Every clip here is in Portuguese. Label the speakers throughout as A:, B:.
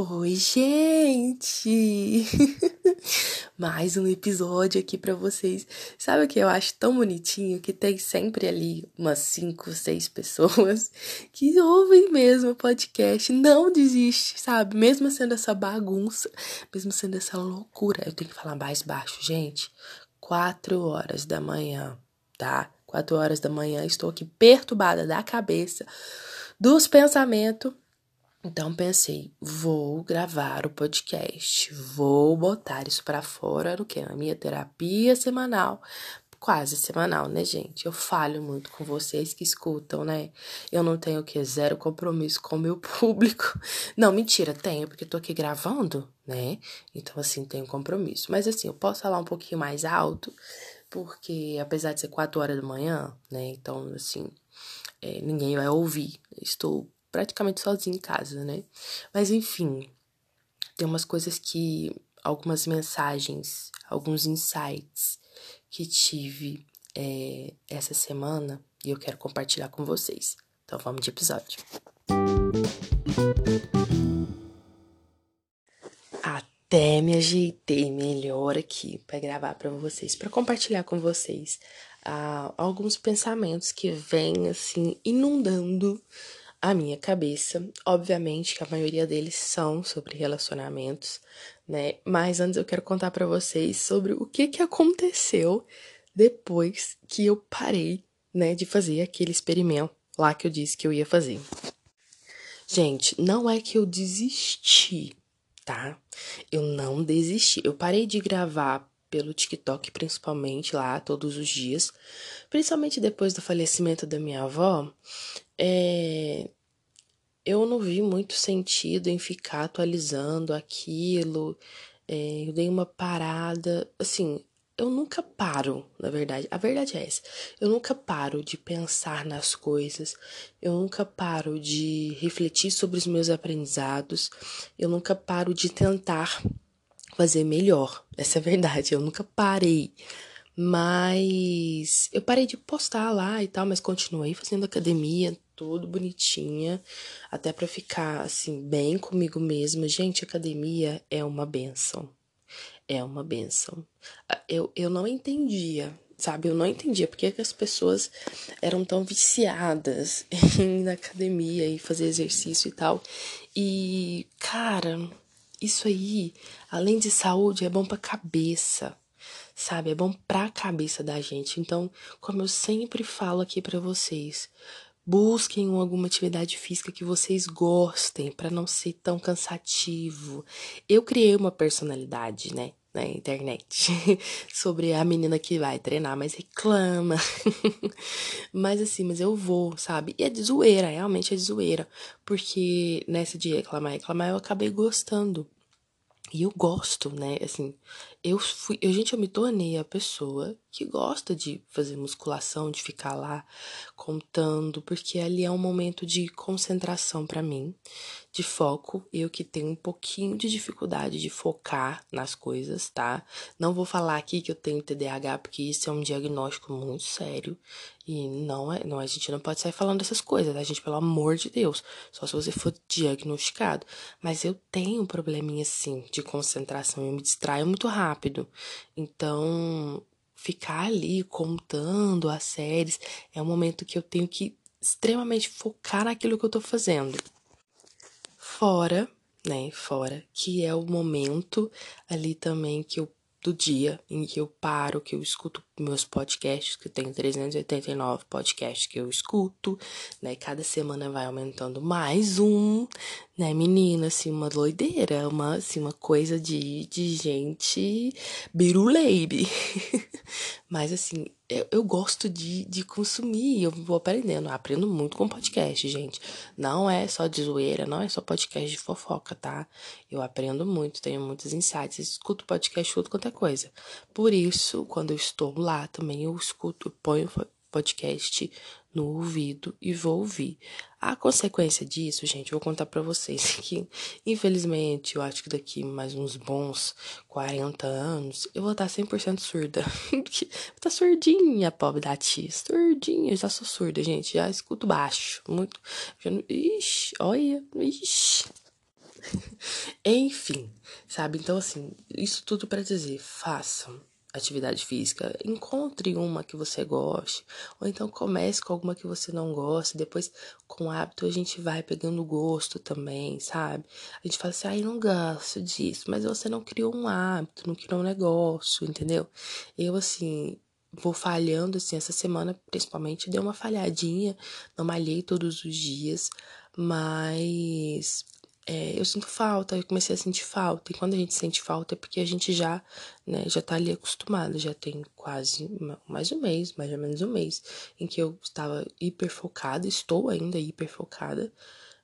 A: Oi, gente! Mais um episódio aqui para vocês. Sabe o que eu acho tão bonitinho? Que tem sempre ali umas 5, 6 pessoas que ouvem mesmo o podcast, não desiste, sabe? Mesmo sendo essa bagunça, mesmo sendo essa loucura. Eu tenho que falar mais baixo, gente. 4 horas da manhã, tá? 4 horas da manhã, estou aqui perturbada da cabeça, dos pensamentos então pensei, vou gravar o podcast, vou botar isso para fora no que na minha terapia semanal, quase semanal, né, gente? Eu falho muito com vocês que escutam, né? Eu não tenho o que zero compromisso com o meu público. Não, mentira, tenho, porque tô aqui gravando, né? Então assim, tenho compromisso. Mas assim, eu posso falar um pouquinho mais alto, porque apesar de ser quatro horas da manhã, né? Então assim, é, ninguém vai ouvir. Estou praticamente sozinha em casa, né? Mas enfim, tem umas coisas que. algumas mensagens, alguns insights que tive é, essa semana e eu quero compartilhar com vocês. Então vamos de episódio. Até me ajeitei melhor aqui para gravar para vocês, para compartilhar com vocês uh, alguns pensamentos que vêm assim inundando a minha cabeça. Obviamente que a maioria deles são sobre relacionamentos, né? Mas antes eu quero contar para vocês sobre o que que aconteceu depois que eu parei, né, de fazer aquele experimento lá que eu disse que eu ia fazer. Gente, não é que eu desisti, tá? Eu não desisti. Eu parei de gravar pelo TikTok, principalmente lá, todos os dias. Principalmente depois do falecimento da minha avó, é, eu não vi muito sentido em ficar atualizando aquilo. É, eu dei uma parada. Assim, eu nunca paro, na verdade. A verdade é essa. Eu nunca paro de pensar nas coisas. Eu nunca paro de refletir sobre os meus aprendizados. Eu nunca paro de tentar fazer melhor. Essa é a verdade. Eu nunca parei. Mas eu parei de postar lá e tal, mas continuei fazendo academia, tudo bonitinha, até para ficar assim bem comigo mesma. Gente, academia é uma benção. É uma benção. Ah, eu, eu não entendia, sabe? Eu não entendia porque que as pessoas eram tão viciadas em ir na academia e fazer exercício e tal. E, cara, isso aí, além de saúde, é bom pra cabeça sabe? É bom pra cabeça da gente. Então, como eu sempre falo aqui para vocês, Busquem alguma atividade física que vocês gostem para não ser tão cansativo. Eu criei uma personalidade, né, na internet sobre a menina que vai treinar, mas reclama. mas assim, mas eu vou, sabe? E é de zoeira, realmente é de zoeira, porque nessa de reclamar, reclamar eu acabei gostando. E eu gosto, né? Assim, eu fui, eu, gente, eu me tornei a pessoa que gosta de fazer musculação, de ficar lá contando, porque ali é um momento de concentração para mim, de foco. Eu que tenho um pouquinho de dificuldade de focar nas coisas, tá? Não vou falar aqui que eu tenho TDAH, porque isso é um diagnóstico muito sério. E não é, não, a gente não pode sair falando dessas coisas, tá, gente? Pelo amor de Deus. Só se você for diagnosticado. Mas eu tenho um probleminha, assim, de concentração. Eu me distraio muito rápido. Então, ficar ali contando as séries é um momento que eu tenho que extremamente focar naquilo que eu tô fazendo. Fora, né? Fora que é o momento ali também que eu do dia em que eu paro, que eu escuto meus podcasts, que tem 389 podcasts que eu escuto, né? Cada semana vai aumentando mais um, né, menina? Assim, uma doideira, uma, assim, uma coisa de, de gente biruleibe. Mas, assim, eu, eu gosto de, de consumir, eu vou aprendendo, eu aprendo muito com podcast, gente. Não é só de zoeira, não é só podcast de fofoca, tá? Eu aprendo muito, tenho muitos insights, escuto podcast, escuto qualquer coisa. Por isso, quando eu estou lá também, eu escuto, eu ponho podcast no ouvido e vou ouvir. A consequência disso, gente, eu vou contar para vocês que, infelizmente, eu acho que daqui mais uns bons 40 anos, eu vou estar 100% surda. estar surdinha, pobre da tia. Surdinha, eu já sou surda, gente. Já escuto baixo. Muito. Já, ixi, olha, ixi. Enfim, sabe? Então, assim, isso tudo para dizer, façam atividade física, encontre uma que você goste, ou então comece com alguma que você não gosta, depois com o hábito a gente vai pegando gosto também, sabe? A gente fala assim, ai, ah, não gosto disso, mas você não criou um hábito, não criou um negócio, entendeu? Eu, assim, vou falhando, assim, essa semana principalmente deu uma falhadinha, não malhei todos os dias, mas é, eu sinto falta, eu comecei a sentir falta. E quando a gente sente falta é porque a gente já, né, já tá ali acostumado, já tem quase mais um mês, mais ou menos um mês, em que eu estava hiper focada, estou ainda hiper focada,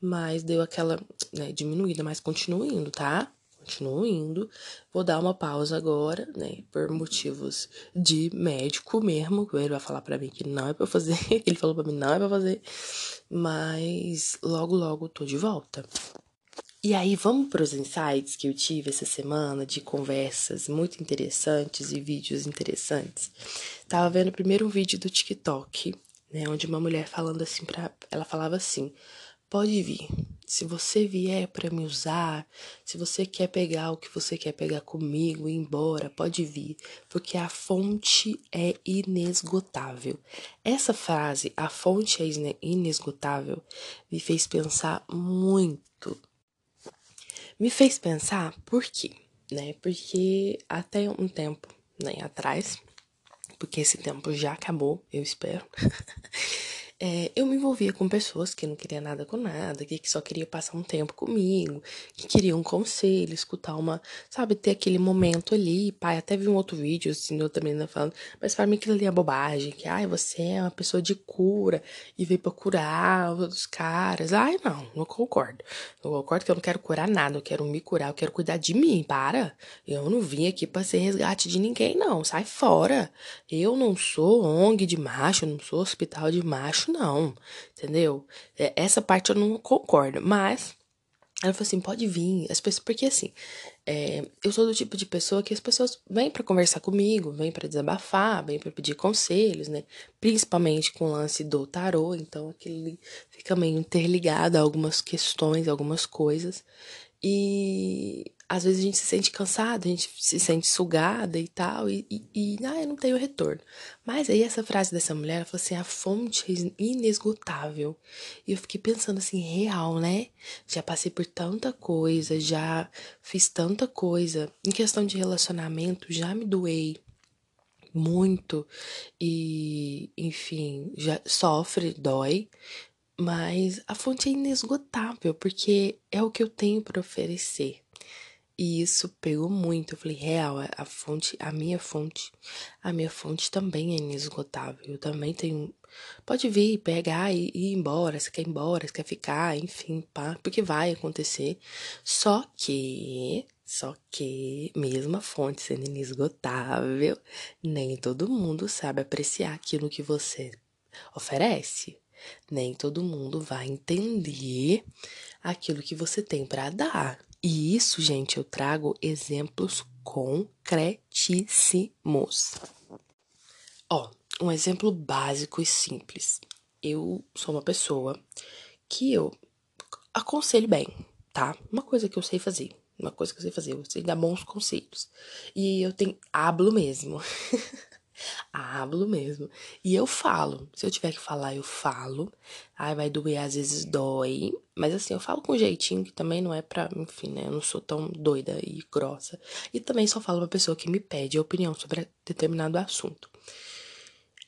A: mas deu aquela, né, diminuída, mas continuo indo, tá? Continuo indo. Vou dar uma pausa agora, né, por motivos de médico mesmo, ele vai falar para mim que não é para fazer, ele falou para mim não é para fazer, mas logo logo tô de volta. E aí, vamos para os insights que eu tive essa semana de conversas muito interessantes e vídeos interessantes. Tava vendo primeiro um vídeo do TikTok, né, onde uma mulher falando assim para ela falava assim: "Pode vir. Se você vier para me usar, se você quer pegar o que você quer pegar comigo e ir embora, pode vir, porque a fonte é inesgotável." Essa frase, a fonte é inesgotável, me fez pensar muito me fez pensar por quê, né? Porque até um tempo né, atrás, porque esse tempo já acabou, eu espero. é, eu me envolvia com pessoas que não queriam nada com nada, que só queria passar um tempo comigo, que queriam um conselho, escutar uma, sabe, ter aquele momento ali. Pai, até vi um outro vídeo, assim, outra menina falando, mas para mim aquilo ali é bobagem, que, ai, você é uma pessoa de cura e veio pra curar os caras. Ai, não, não concordo. Não concordo que eu não quero curar nada, eu quero me curar, eu quero cuidar de mim, para. Eu não vim aqui pra ser resgate de ninguém, não, sai fora. Eu não sou ONG de macho, não sou hospital de macho, não, entendeu? É, essa parte eu não concordo, mas ela falou assim, pode vir, as pessoas, porque assim, é, eu sou do tipo de pessoa que as pessoas vêm para conversar comigo, vêm para desabafar, vêm para pedir conselhos, né? Principalmente com o lance do tarô, então aquele fica meio interligado a algumas questões, algumas coisas. E às vezes a gente se sente cansada, a gente se sente sugada e tal, e, e, e ah, eu não tenho retorno. Mas aí essa frase dessa mulher, ela falou assim, a fonte é inesgotável. E eu fiquei pensando assim, real, né? Já passei por tanta coisa, já fiz tanta coisa. Em questão de relacionamento, já me doei muito e, enfim, já sofre, dói, mas a fonte é inesgotável, porque é o que eu tenho para oferecer. E isso pegou muito. Eu falei, real, a fonte, a minha fonte, a minha fonte também é inesgotável. Eu também tenho. Pode vir, pegar e ir embora. Se quer ir embora, se quer ficar, enfim, pá, porque vai acontecer. Só que, só que, mesmo a fonte sendo inesgotável, nem todo mundo sabe apreciar aquilo que você oferece. Nem todo mundo vai entender aquilo que você tem para dar. E isso, gente, eu trago exemplos concretíssimos. Ó, um exemplo básico e simples. Eu sou uma pessoa que eu aconselho bem, tá? Uma coisa que eu sei fazer. Uma coisa que eu sei fazer, eu sei dar bons conselhos. E eu tenho hablo mesmo. Hablo mesmo. E eu falo. Se eu tiver que falar, eu falo. Ai, vai doer, às vezes dói. Mas assim, eu falo com jeitinho, que também não é pra. Enfim, né? Eu não sou tão doida e grossa. E também só falo pra pessoa que me pede opinião sobre determinado assunto.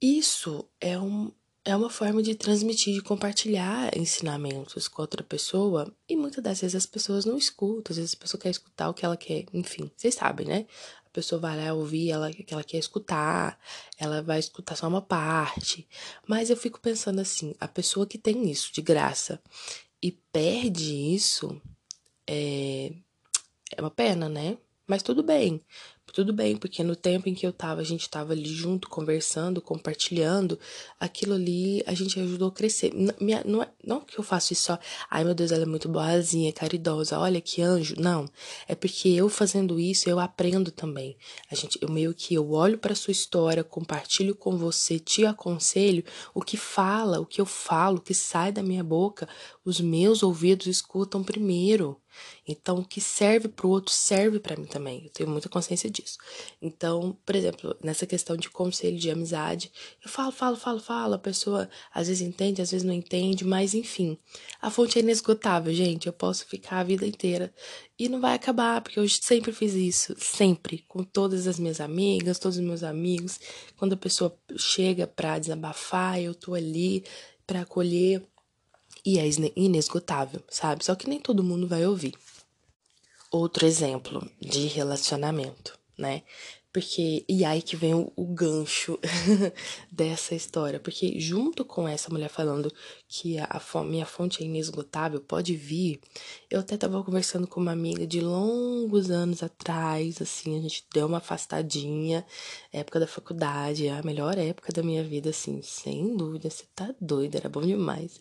A: Isso é um, é uma forma de transmitir, de compartilhar ensinamentos com outra pessoa. E muitas das vezes as pessoas não escutam, às vezes a pessoa quer escutar o que ela quer, enfim, vocês sabem, né? A pessoa vai lá ouvir ela que ela quer escutar, ela vai escutar só uma parte. Mas eu fico pensando assim, a pessoa que tem isso de graça e perde isso é, é uma pena, né? Mas tudo bem. Tudo bem, porque no tempo em que eu tava, a gente tava ali junto, conversando, compartilhando, aquilo ali a gente ajudou a crescer. Não, minha, não, é, não que eu faço isso só, ai meu Deus, ela é muito boazinha, caridosa, olha que anjo. Não, é porque eu fazendo isso, eu aprendo também. A gente, eu meio que eu olho para sua história, compartilho com você, te aconselho, o que fala, o que eu falo, o que sai da minha boca, os meus ouvidos escutam primeiro. Então, o que serve para o outro serve para mim também. Eu tenho muita consciência disso. Então, por exemplo, nessa questão de conselho de amizade, eu falo, falo, falo, falo. A pessoa às vezes entende, às vezes não entende, mas enfim. A fonte é inesgotável, gente. Eu posso ficar a vida inteira e não vai acabar, porque eu sempre fiz isso, sempre, com todas as minhas amigas, todos os meus amigos. Quando a pessoa chega para desabafar, eu tô ali para acolher e é inesgotável, sabe? Só que nem todo mundo vai ouvir. Outro exemplo de relacionamento, né? Porque, e aí que vem o, o gancho dessa história. Porque, junto com essa mulher falando que a, a, minha fonte é inesgotável, pode vir. Eu até tava conversando com uma amiga de longos anos atrás, assim, a gente deu uma afastadinha. Época da faculdade, a melhor época da minha vida, assim, sem dúvida. Você tá doida, era bom demais.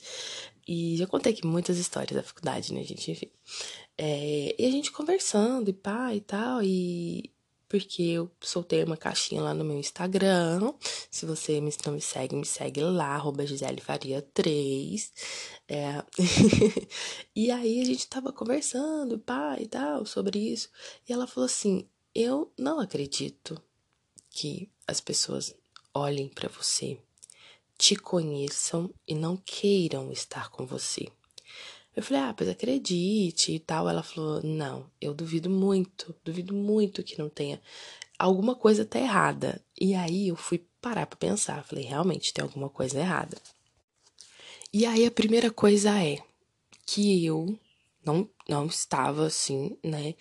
A: E já contei aqui muitas histórias da faculdade, né, gente? Enfim. É, e a gente conversando e pá e tal, e porque eu soltei uma caixinha lá no meu Instagram. Se você não me segue, me segue lá, arroba Gisele Faria 3. É... e aí a gente tava conversando, pá e tal, sobre isso. E ela falou assim: Eu não acredito que as pessoas olhem para você te conheçam e não queiram estar com você. Eu falei, ah, pois acredite e tal. Ela falou, não, eu duvido muito, duvido muito que não tenha. Alguma coisa tá errada. E aí eu fui parar pra pensar. Falei, realmente tem alguma coisa errada. E aí a primeira coisa é que eu não, não estava assim, né,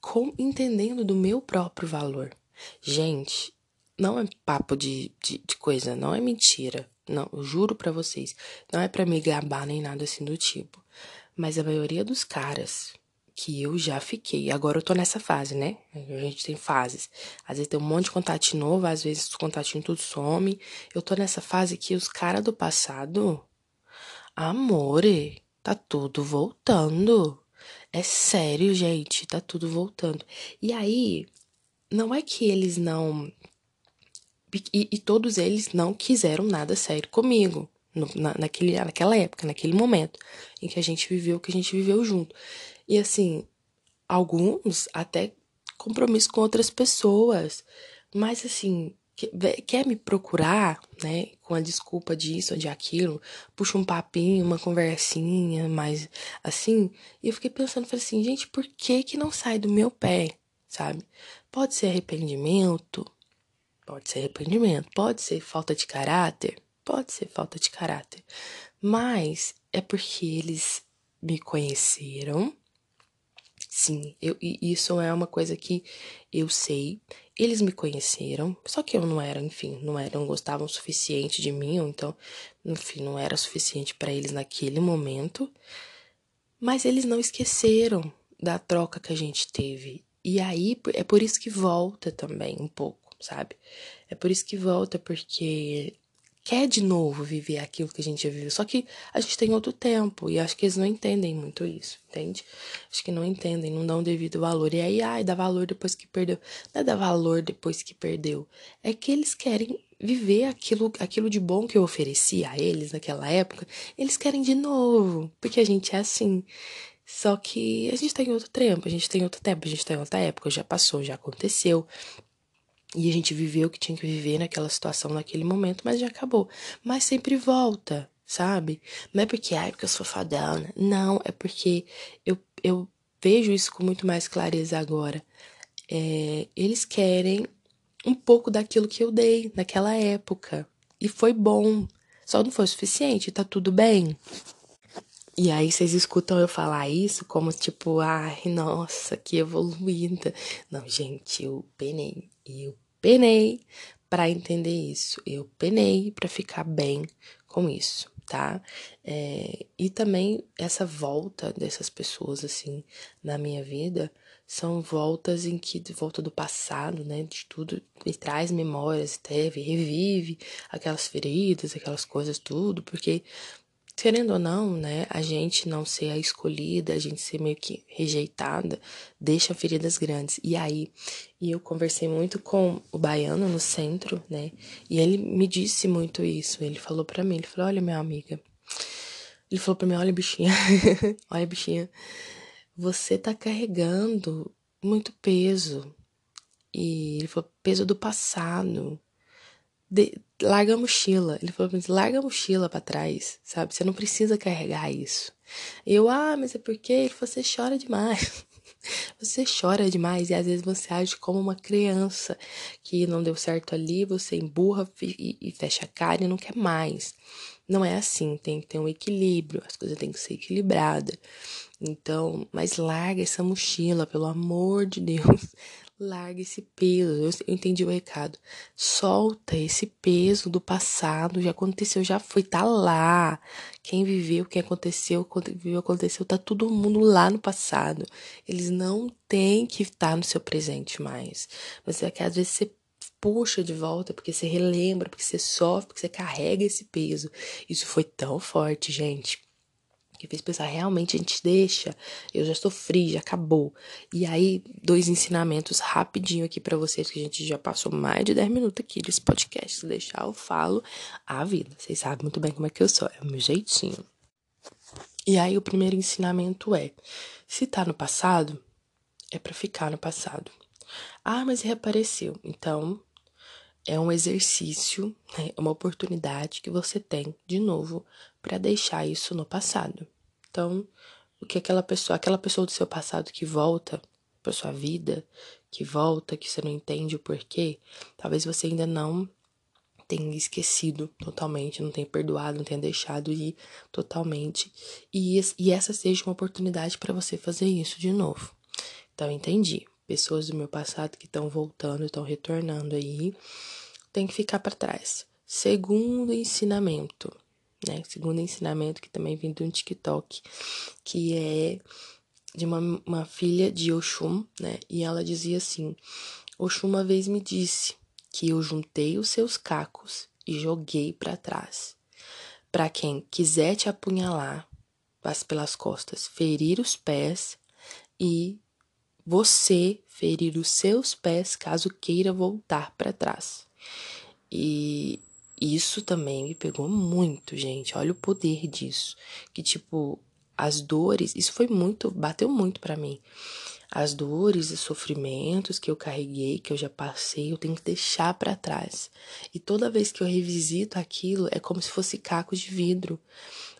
A: com, entendendo do meu próprio valor. Gente, não é papo de, de, de coisa, não é mentira. Não, eu juro para vocês. Não é para me gabar nem nada assim do tipo. Mas a maioria dos caras que eu já fiquei, agora eu tô nessa fase, né? A gente tem fases. Às vezes tem um monte de contato novo, às vezes os contatinhos tudo some. Eu tô nessa fase que os caras do passado, amore, tá tudo voltando. É sério, gente, tá tudo voltando. E aí, não é que eles não e, e todos eles não quiseram nada sério comigo. No, na, naquele, naquela época, naquele momento em que a gente viveu o que a gente viveu junto. E assim, alguns até compromisso com outras pessoas, mas assim, quer me procurar, né, com a desculpa disso ou de aquilo, puxa um papinho, uma conversinha, mas assim, e eu fiquei pensando, falei assim, gente, por que que não sai do meu pé, sabe? Pode ser arrependimento, Pode ser arrependimento, pode ser falta de caráter, pode ser falta de caráter. Mas é porque eles me conheceram. Sim, eu, isso é uma coisa que eu sei. Eles me conheceram, só que eu não era, enfim, não era, não gostavam o suficiente de mim, ou então, enfim, não era suficiente para eles naquele momento. Mas eles não esqueceram da troca que a gente teve. E aí é por isso que volta também um pouco sabe? É por isso que volta, porque quer de novo viver aquilo que a gente já viveu. Só que a gente tem outro tempo e acho que eles não entendem muito isso, entende? Acho que não entendem, não dão devido valor. E aí, ai, dá valor depois que perdeu. Não é dar valor depois que perdeu. É que eles querem viver aquilo, aquilo de bom que eu ofereci a eles naquela época. Eles querem de novo, porque a gente é assim. Só que a gente tem outro tempo, a gente tem outro tempo, a gente tem outra época, já passou, já aconteceu. E a gente viveu o que tinha que viver naquela situação, naquele momento, mas já acabou. Mas sempre volta, sabe? Não é porque, ai, porque eu sou fadana. Não, é porque eu, eu vejo isso com muito mais clareza agora. É, eles querem um pouco daquilo que eu dei naquela época. E foi bom. Só não foi o suficiente, tá tudo bem. E aí vocês escutam eu falar isso como tipo, ai, nossa, que evoluída. Não, gente, eu penei. Eu penei para entender isso. Eu penei para ficar bem com isso. tá? É, e também essa volta dessas pessoas, assim, na minha vida, são voltas em que, de volta do passado, né, de tudo, me traz memórias, teve, revive aquelas feridas, aquelas coisas, tudo, porque querendo ou não, né, a gente não ser a escolhida, a gente ser meio que rejeitada, deixa feridas grandes. E aí, e eu conversei muito com o baiano no centro, né, e ele me disse muito isso. Ele falou para mim, ele falou: "Olha, minha amiga". Ele falou para mim: "Olha, bichinha. olha, bichinha. Você tá carregando muito peso". E ele falou: "Peso do passado" de, larga a mochila. Ele falou pra mim, larga a mochila para trás, sabe? Você não precisa carregar isso. Eu, ah, mas é porque ele você chora demais. Você chora demais e às vezes você age como uma criança que não deu certo ali, você emburra e, e fecha a cara e não quer mais. Não é assim, tem que ter um equilíbrio, as coisas têm que ser equilibradas. Então, mas larga essa mochila, pelo amor de Deus. Larga esse peso. Eu, entendi o recado. Solta esse peso do passado. Já aconteceu, já foi, tá lá. Quem viveu, quem aconteceu, viveu, aconteceu, tá todo mundo lá no passado. Eles não têm que estar no seu presente mais. Mas é que às vezes você puxa de volta, porque você relembra, porque você sofre, porque você carrega esse peso. Isso foi tão forte, gente que fez pensar, realmente a gente deixa, eu já sofri, já acabou. E aí, dois ensinamentos rapidinho aqui para vocês, que a gente já passou mais de 10 minutos aqui desse podcast. Se deixar, eu falo a vida. Vocês sabem muito bem como é que eu sou, é o meu jeitinho. E aí, o primeiro ensinamento é: se tá no passado, é para ficar no passado. Ah, mas reapareceu. Então, é um exercício, né, uma oportunidade que você tem de novo para deixar isso no passado. Então, o que aquela pessoa, aquela pessoa do seu passado que volta para sua vida, que volta, que você não entende o porquê, talvez você ainda não tenha esquecido totalmente, não tenha perdoado, não tenha deixado ir totalmente. E, e essa seja uma oportunidade para você fazer isso de novo. Então, entendi pessoas do meu passado que estão voltando, estão retornando aí, tem que ficar para trás. Segundo ensinamento, né? Segundo ensinamento que também vem de um TikTok, que é de uma, uma filha de Oxum, né? E ela dizia assim: Oxum uma vez me disse que eu juntei os seus cacos e joguei para trás. Para quem quiser te apunhalar, passe pelas costas, ferir os pés e você ferir os seus pés caso queira voltar para trás. E isso também me pegou muito, gente. Olha o poder disso. Que tipo, as dores, isso foi muito, bateu muito para mim. As dores e sofrimentos que eu carreguei, que eu já passei, eu tenho que deixar para trás. E toda vez que eu revisito aquilo, é como se fosse cacos de vidro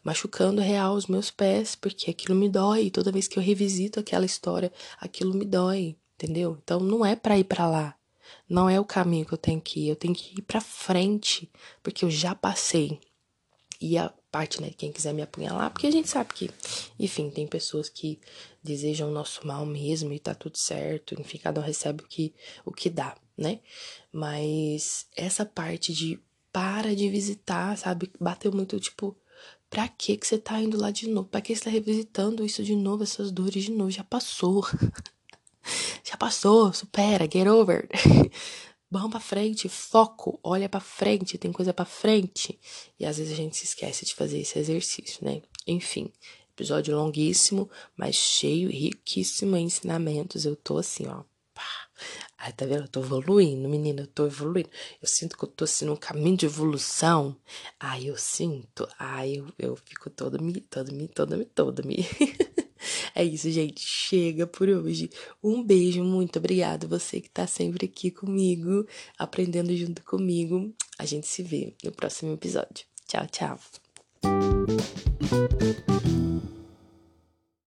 A: machucando real os meus pés, porque aquilo me dói. Toda vez que eu revisito aquela história, aquilo me dói, entendeu? Então não é para ir para lá. Não é o caminho que eu tenho que ir, eu tenho que ir para frente, porque eu já passei. E a parte, né, quem quiser me apunhalar, porque a gente sabe que, enfim, tem pessoas que desejam o nosso mal mesmo e tá tudo certo, enfim, cada um recebe o que, o que dá, né? Mas essa parte de para de visitar, sabe? Bateu muito, tipo, Pra que que você tá indo lá de novo? Pra que você tá revisitando isso de novo, essas dores de novo? Já passou. Já passou, supera, get over. Vamos pra frente, foco, olha pra frente, tem coisa pra frente. E às vezes a gente se esquece de fazer esse exercício, né? Enfim, episódio longuíssimo, mas cheio, riquíssimo em ensinamentos. Eu tô assim, ó. Pá, Ai, tá vendo? Eu tô evoluindo, menina, eu tô evoluindo. Eu sinto que eu tô assim num caminho de evolução. Ai, eu sinto. Ai, eu, eu fico toda me, toda me, toda me, toda me. é isso, gente. Chega por hoje. Um beijo, muito obrigada. Você que tá sempre aqui comigo, aprendendo junto comigo. A gente se vê no próximo episódio. Tchau, tchau.